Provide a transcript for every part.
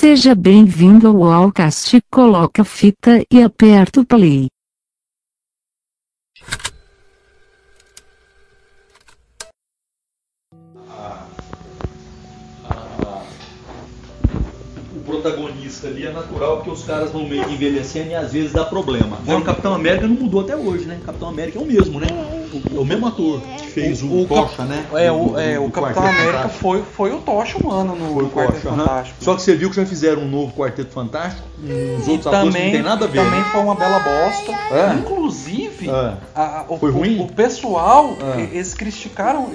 Seja bem-vindo ao Allcast. Coloca a fita e aperta o play. o protagonista ali é natural porque os caras vão meio que envelhecendo e às vezes dá problema. Agora o Capitão América não mudou até hoje, né? Capitão América é o mesmo, né? O, é o mesmo ator fez o, O Cap- Tocha, né? É, o, é, o Capitão América Fantástico. foi, foi o Tocha humano no Foi o Quarteto Tocha, aham. Fantástico. Só que você viu que já fizeram um novo Quarteto Fantástico, uns E outros atores que não também, tem nada a ver. também né? foi uma bela bosta. É? Inclusive, É. a- o, Foi o- ruim? o pessoal, É. eles criticaram,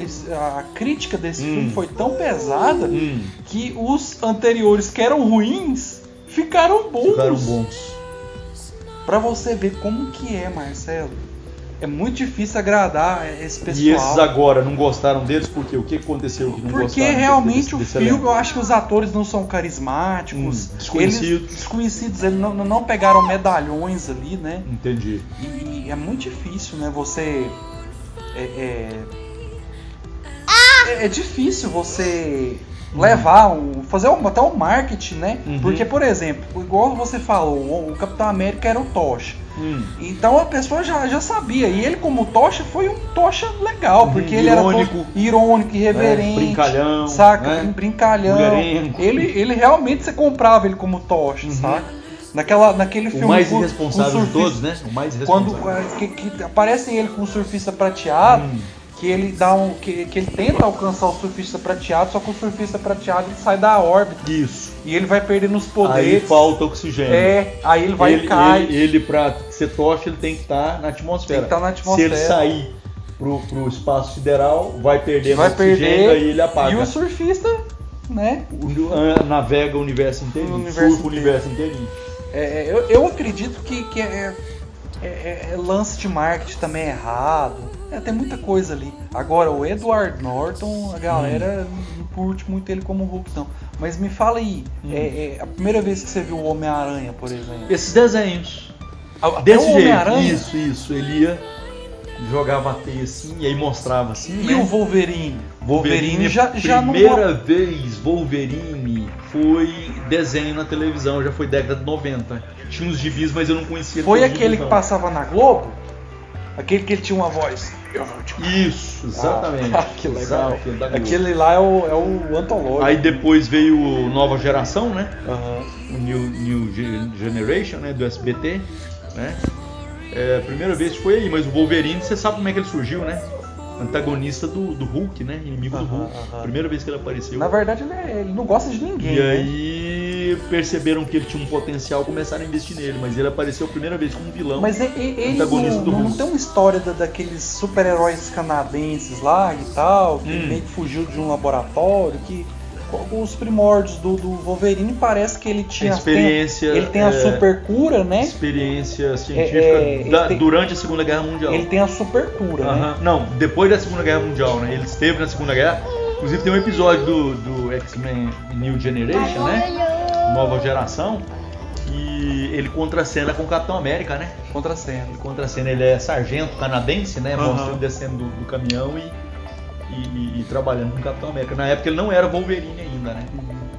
a crítica desse Hum. filme foi tão pesada Hum, que os anteriores que eram ruins ficaram bons. ficaram bons. Pra você ver como que é, Marcelo. É muito difícil agradar esse pessoal. E esses agora não gostaram deles porque o que aconteceu que não Porque gostaram realmente desse- o desse filme, elenco? eu acho que os atores não são carismáticos. Hum, desconhecidos. Eles, desconhecidos, eles não, não pegaram medalhões ali, né? Entendi. E, e é muito difícil, né? Você. É, é, é- é difícil você levar, um, fazer um, até um marketing, né? Uhum. Porque, por exemplo, igual você falou, o, o Capitão América era o Tocha. Hum. Então a pessoa já, já sabia. E ele, como Tocha, foi um Tocha legal, Uhum, porque ele era irônico. todo irônico, irreverente. É, brincalhão, Saca? né? Brincalhão. Mulherengo. Ele, ele realmente você comprava ele como Tocha, Uhum. saca? Naquela, naquele filme. O mais com- com irresponsável de surfista- todos, né? O mais Quando irresponsável. é, que, que aparece ele com o surfista prateado, Hum. que ele dá um. Que, que ele tenta alcançar o surfista prateado, só que o surfista prateado ele sai da órbita Isso. E ele vai perdendo os Aí poderes. falta oxigênio. É, aí ele vai ele, e cai. Ele, ele, pra ser tocha, ele tem que estar na atmosfera. Tem que estar na atmosfera. Se ele sair pro, pro espaço sideral, vai perder vai oxigênio perder. aí ele apaga. E o surfista, né? O- ah, navega o universo inteirinho, O universo surfa o inteiro. universo inteirinho. É, é, eu, eu acredito que, que é, é- é- é lance de marketing também é errado. É, tem muita coisa ali. Agora, o Edward Norton, a galera Hum. não curte muito ele como Hulk, não. Mas me fala aí, Hum. é, é a primeira vez que você viu o Homem-Aranha, por exemplo? Esses desenhos. Até Desse jeito. Isso, isso. Ele ia, jogava a teia assim, e aí mostrava assim, e né? o Wolverine? Wolverine, já, já não primeira vez Wolverine foi desenho na televisão, já foi década de 90. Tinha uns gibis, mas eu não conhecia Foi aquele que não. passava na Globo? Aquele que ele tinha uma voz. Eu vou te Isso, exatamente. Ah, que legal. Exato, aquele lá é o, é o antológico. Aí depois veio o Nova Geração, né? Aham. O New, New Ge- Generation, né? Do SBT, né? É, a primeira vez foi aí, mas o Wolverine, você sabe como é que ele surgiu, né? Antagonista do, do Hulk, né? Inimigo do Hulk. aham. Primeira vez que ele apareceu. Na verdade, ele, é- ele não gosta de ninguém. E né? aí perceberam que ele tinha um potencial, começaram a investir nele, mas ele apareceu a primeira vez como vilão. Mas ele Antagonista não, do não tem uma história da- daqueles super-heróis canadenses lá e tal, que Hum. meio que fugiu de um laboratório, que com os primórdios do, do Wolverine parece que ele tinha experiência, tem- ele tem a é, super cura, né? experiência científica É, é, da- ele tem- durante a Segunda Guerra Mundial. Ele tem a super cura, né? Aham. Não, depois da Segunda Guerra Mundial, né? Ele esteve na Segunda Guerra. Inclusive tem um episódio do, do X-Men New Generation, né? Nova geração. E ele contracena com o Capitão América, né? Contracena. Ele contracena, ele é sargento canadense, né? Aham. Mostra ele descendo do, do caminhão e, e- e- trabalhando com o Capitão América. Na época ele não era Wolverine ainda, né?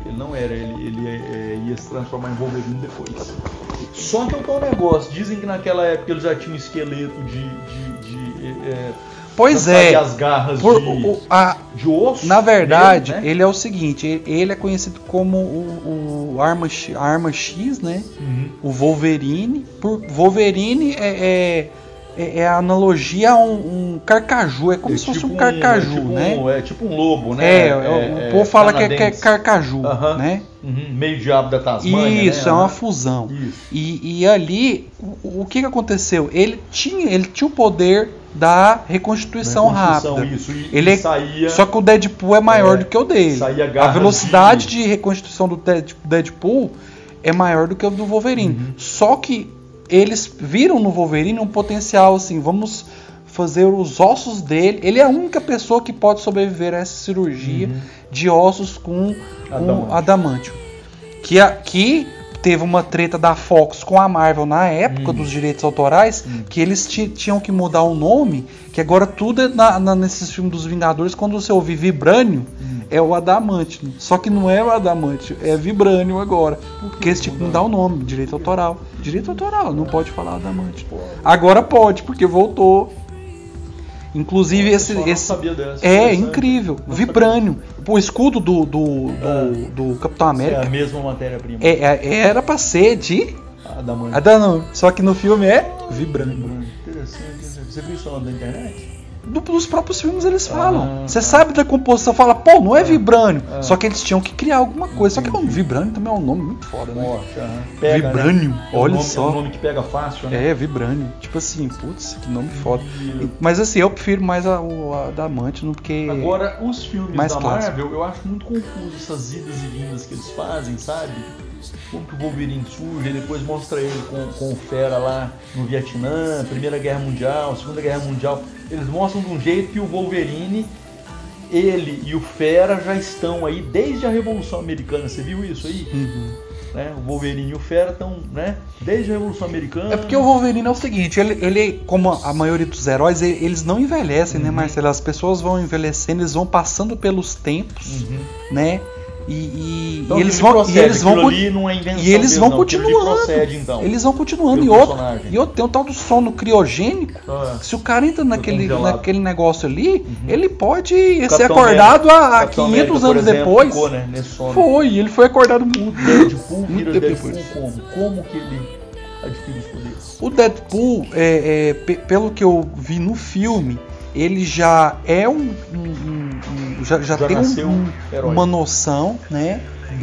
Ele não era, ele, ele é, é, ia se transformar em Wolverine depois. Só que tô um negócio, dizem que naquela época ele já tinha um esqueleto de. de, de é, Pois é. as garras Por- de, o- a- de osso. na verdade, mesmo, né? ele é o seguinte, ele, é conhecido como o, o arma, arma X, né? Uhum. o Wolverine. Por Wolverine é, é, é- é a analogia a um, um carcaju, é como É se fosse tipo um carcaju, é tipo né? um- é tipo um lobo, né? É, é, o povo fala que é, que é canadense. carcaju, Aham. né? Uhum, Meio diabo da Tasmânia, Isso, né? é uma fusão. E, e ali, o, o que, que aconteceu? Ele tinha, ele tinha o poder da reconstituição, Reconstrução, rápida. Isso, e, Ele e é- saía. Só que o Deadpool é maior É, do que o dele. A velocidade de- reconstituição do Dead- Deadpool é maior do que o do Wolverine. Uhum. Só que eles viram no Wolverine um potencial assim, vamos fazer os ossos dele. Ele é a única pessoa que pode sobreviver a essa cirurgia Uhum. de ossos com um Adamantio. adamantio. Que, a- que teve uma treta da Fox com a Marvel na época Hum. dos direitos autorais, Hum. que eles ti- tinham que mudar o nome, que agora tudo é na, na- nesses filmes dos Vingadores, quando você ouvir Vibranium, Hum. é o Adamantium. Só que não é o Adamantium, é Vibranium agora. Porque eles tinham que mudar o nome, direito autoral. Direito autoral, não pode falar Adamantium. Agora pode, porque voltou. Inclusive esse, esse é incrível, Não Vibranium. O escudo do do, do, Ah. do Capitão É América a mesma matéria-prima. é- é- era pra ser de A da mãe. Adamantium, só que no filme é Vibranium. Interessante, interessante. Você viu isso na internet? Do- Dos próprios filmes eles falam. Ah, Você tá. sabe da composição, fala, pô, não é Vibranium. Ah. Só que eles tinham que criar alguma coisa. Só que o Entendi. Vibranium também é um nome muito foda, né? Morte, aham. Pega, Vibranium, né? É um olha nome- só. É um nome que pega fácil, né? É, Vibranium. Tipo assim, putz, que nome foda. E- Mas assim, eu prefiro mais a, o a Adamantium, porque. Agora, os filmes Mais da clássico. Marvel, eu acho muito confuso essas idas e vindas que eles fazem, sabe? Como que o Wolverine surge, e depois mostra ele com, com o Fera lá no Vietnã, Primeira Guerra Mundial, Segunda Guerra Mundial. Eles mostram de um jeito que o Wolverine, ele e o Fera já estão aí desde a Revolução Americana. Você viu isso aí? Uhum. Né? O Wolverine e o Fera estão, né? Desde a Revolução Americana. É porque o Wolverine é o seguinte, ele, ele como a maioria dos heróis, ele- eles não envelhecem, né, Uhum. Marcelo? As pessoas vão envelhecendo, eles vão passando pelos tempos, Uhum. né? E, e- Então, e eles ele vão, procede, e eles vão, é e eles vão não, continuando. procede, então. eles vão continuando. E outro, e outro, tem um tal do sono criogênico. Ah. Se o cara entra naquele, naquele negócio ali, ele pode ser acordado a Capitão 500 América, anos exemplo, depois. Ficou, né. Foi, ele foi acordado mudo. Deadpool Muito tempo Deadpool depois. como? Como que ele adquire os poderes? O Deadpool, é, é, pe- pelo que eu vi no filme, ele já é um. um- um- já, já Já tem um- um- uma noção, né?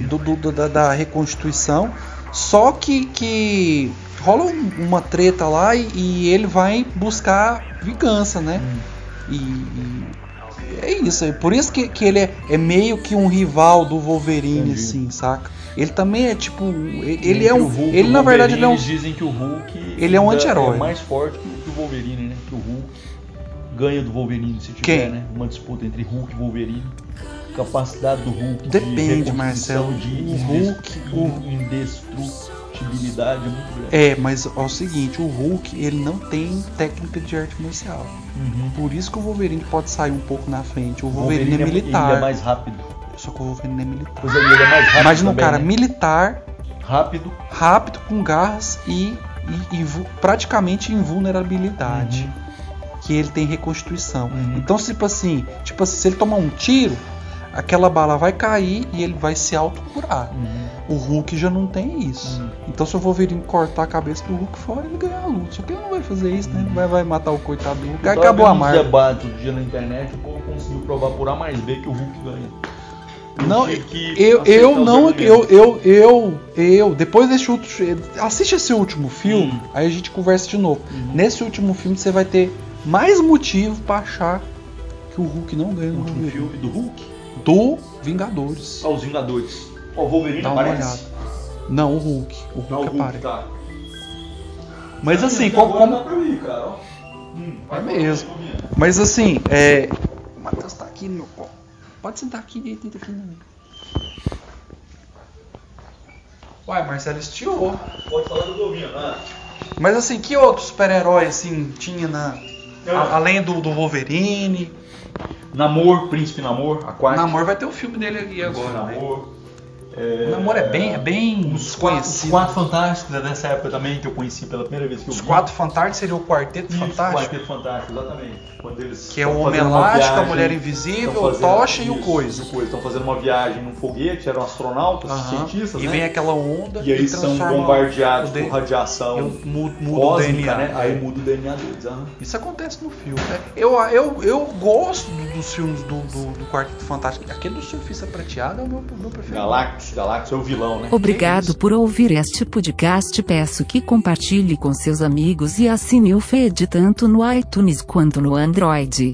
do- do- da, da reconstituição. Só que, que rola um- uma treta lá e, e ele vai buscar vingança, né? Hum. E, e é isso. é Por isso que, que ele é, é meio que um rival do Wolverine, Entendi. assim, saca? Ele também é tipo. Ele, ele é um. Hulk ele na verdade ele é um. Dizem que o Hulk Ele é um ainda anti-herói. É mais forte que, que o Wolverine, né? Ganha do Wolverine se tiver, Quem? né? Uma disputa entre Hulk e Wolverine. Capacidade do Hulk. Depende, de Marcelo. De O Hulk, o- indestrutibilidade é muito grande. É, mas é o seguinte, o Hulk ele não tem técnica de arte marcial. Uhum. Por isso que o Wolverine pode sair um pouco na frente. O O Wolverine, é mu- militar. Ele é mais rápido. Só que o Wolverine é militar. Pois é, ele é mais rápido. Imagina um cara né? militar, rápido. rápido, com garras e, e- e praticamente invulnerabilidade. Que ele tem reconstituição. Uhum. Então, tipo assim, tipo assim, se ele tomar um tiro, aquela bala vai cair e ele vai se autocurar. Uhum. O Hulk já não tem isso. Uhum. Então se o Wolverine cortar a cabeça do Hulk fora, ele ganha a luta. Só que ele não vai fazer isso, né? Vai, vai matar o coitado do Hulk. Eu tava Acabou a Marvel. debates outro dia na internet, o povo conseguiu provar por A mais B que o Hulk ganha. Eu Não, eu, eu não, eu, eu, eu, eu, depois desse último, assiste esse último filme, Hum. aí a gente conversa de novo. Uhum. Nesse último filme você vai ter mais motivo pra achar que o Hulk não ganha O no último Wolverine. filme do Hulk? Do Vingadores. Ah, os Vingadores. Ó, o Wolverine Dá uma aparece. olhada. Não, o Hulk. O Hulk, Não, o Hulk, aparece. tá. Mas assim, Até como, agora como- dá pra mim, cara, ó. Hum, É mesmo. Mas assim, é. O Matheus tá aqui no meu colo. Pode sentar aqui, deita aqui no meu. Uai, Marcelo estiou. Pode falar tô ouvindo. Ah. Mas assim, que outro super-herói assim tinha na. Eu- a- além do, do Wolverine? Namor, Príncipe Namor, Aquático. Namor vai ter o filme dele aqui agora. né? Namor. O Namor é bem, é bem Os quatro, os quatro fantásticos é dessa época também que eu conheci pela primeira vez que eu Os vi. quatro fantásticos seria o quarteto Isso, fantástico. Quarteto Fantástico, exatamente. Quando eles Que é o Homem Elástico, a Mulher Invisível, fazendo- Tocha e o Coisa. Estão fazendo uma viagem num foguete, eram astronautas, Aham. cientistas, E né? vem aquela onda E aí são transforma bombardeados por radiação Eu mudo, mudo o DNA. né? Aí muda o DNA deles. Isso acontece no filme. né? Eu, eu, eu gosto do- dos filmes do, do, do Quarteto Fantástico. Aquele do Surfista Prateado é o meu, meu preferido. Galactus, É o vilão, né? Obrigado por ouvir este podcast. Peço que compartilhe com seus amigos e assine o feed tanto no iTunes quanto no Android.